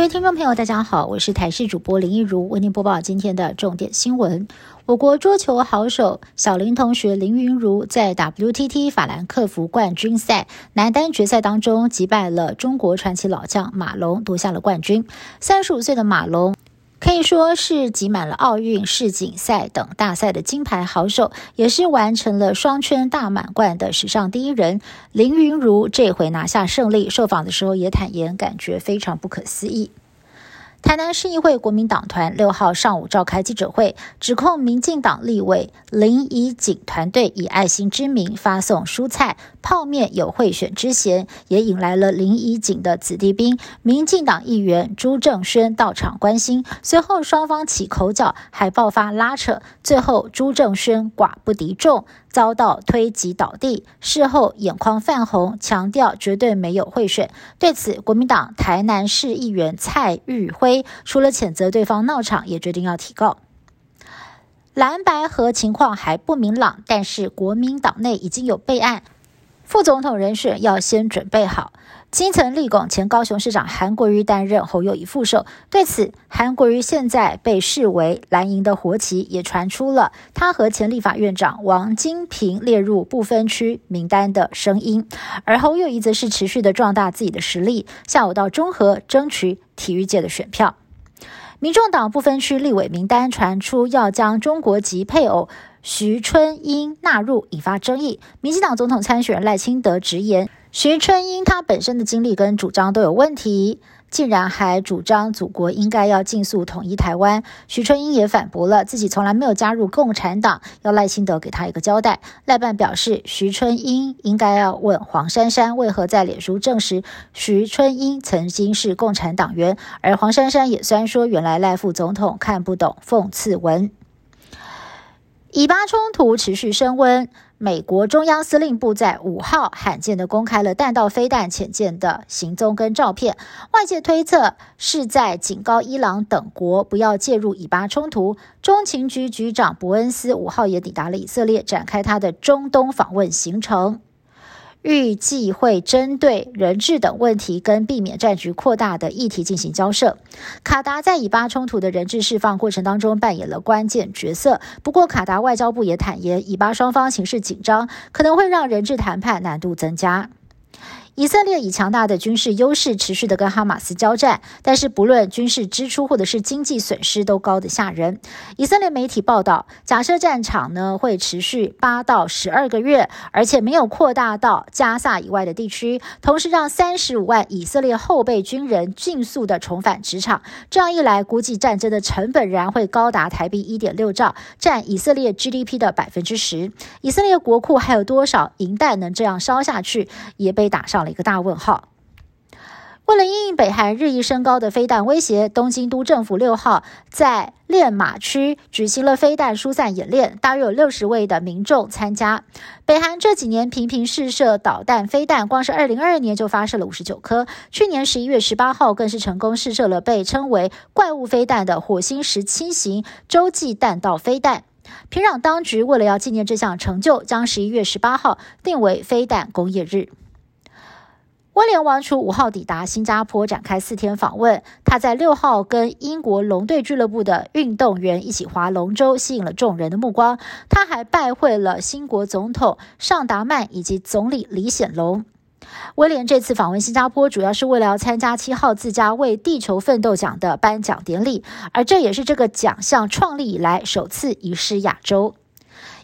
各位听众朋友，大家好，我是台视主播林一如，为您播报今天的重点新闻。我国桌球好手小林同学林云如在 WTT 法兰克福冠军赛男单决赛当中击败了中国传奇老将马龙，夺下了冠军。三十五岁的马龙。可以说是集满了奥运、世锦赛等大赛的金牌好手，也是完成了双圈大满贯的史上第一人。林云如这回拿下胜利，受访的时候也坦言，感觉非常不可思议。台南市议会国民党团六号上午召开记者会，指控民进党立委林怡景团队以爱心之名发送蔬菜、泡面有贿选之嫌，也引来了林怡景的子弟兵民进党议员朱正轩到场关心。随后双方起口角，还爆发拉扯，最后朱正轩寡不敌众。遭到推挤倒地，事后眼眶泛红，强调绝对没有贿选。对此，国民党台南市议员蔡玉辉除了谴责对方闹场，也决定要提告。蓝白河情况还不明朗，但是国民党内已经有备案。副总统人选要先准备好。基层立拱前高雄市长韩国瑜担任侯友谊副手。对此，韩国瑜现在被视为蓝营的活棋，也传出了他和前立法院长王金平列入不分区名单的声音。而侯友谊则是持续的壮大自己的实力，下午到中和争取体育界的选票。民众党不分区立委名单传出要将中国籍配偶。徐春英纳入，引发争议。民进党总统参选人赖清德直言，徐春英她本身的经历跟主张都有问题，竟然还主张祖国应该要尽速统一台湾。徐春英也反驳了，自己从来没有加入共产党，要赖清德给他一个交代。赖办表示，徐春英应该要问黄珊珊，为何在脸书证实徐春英曾经是共产党员，而黄珊珊也虽然说，原来赖副总统看不懂讽刺文。以巴冲突持续升温，美国中央司令部在五号罕见的公开了弹道飞弹潜舰的行踪跟照片，外界推测是在警告伊朗等国不要介入以巴冲突。中情局局长伯恩斯五号也抵达了以色列，展开他的中东访问行程。预计会针对人质等问题跟避免战局扩大的议题进行交涉。卡达在以巴冲突的人质释放过程当中扮演了关键角色。不过，卡达外交部也坦言，以巴双方形势紧张，可能会让人质谈判难度增加。以色列以强大的军事优势持续的跟哈马斯交战，但是不论军事支出或者是经济损失都高得吓人。以色列媒体报道，假设战场呢会持续八到十二个月，而且没有扩大到加萨以外的地区，同时让三十五万以色列后备军人迅速的重返职场。这样一来，估计战争的成本仍然会高达台币一点六兆，占以色列 GDP 的百分之十。以色列国库还有多少银弹能这样烧下去，也被打上了。一个大问号。为了应北韩日益升高的飞弹威胁，东京都政府六号在练马区举行了飞弹疏散演练，大约有六十位的民众参加。北韩这几年频频试射导弹飞弹，光是二零二二年就发射了五十九颗，去年十一月十八号更是成功试射了被称为“怪物飞弹”的火星十七型洲际弹道飞弹。平壤当局为了要纪念这项成就，将十一月十八号定为飞弹工业日。威廉王储五号抵达新加坡，展开四天访问。他在六号跟英国龙队俱乐部的运动员一起划龙舟，吸引了众人的目光。他还拜会了新国总统尚达曼以及总理李显龙。威廉这次访问新加坡，主要是为了要参加七号自家为地球奋斗奖的颁奖典礼，而这也是这个奖项创立以来首次移师亚洲。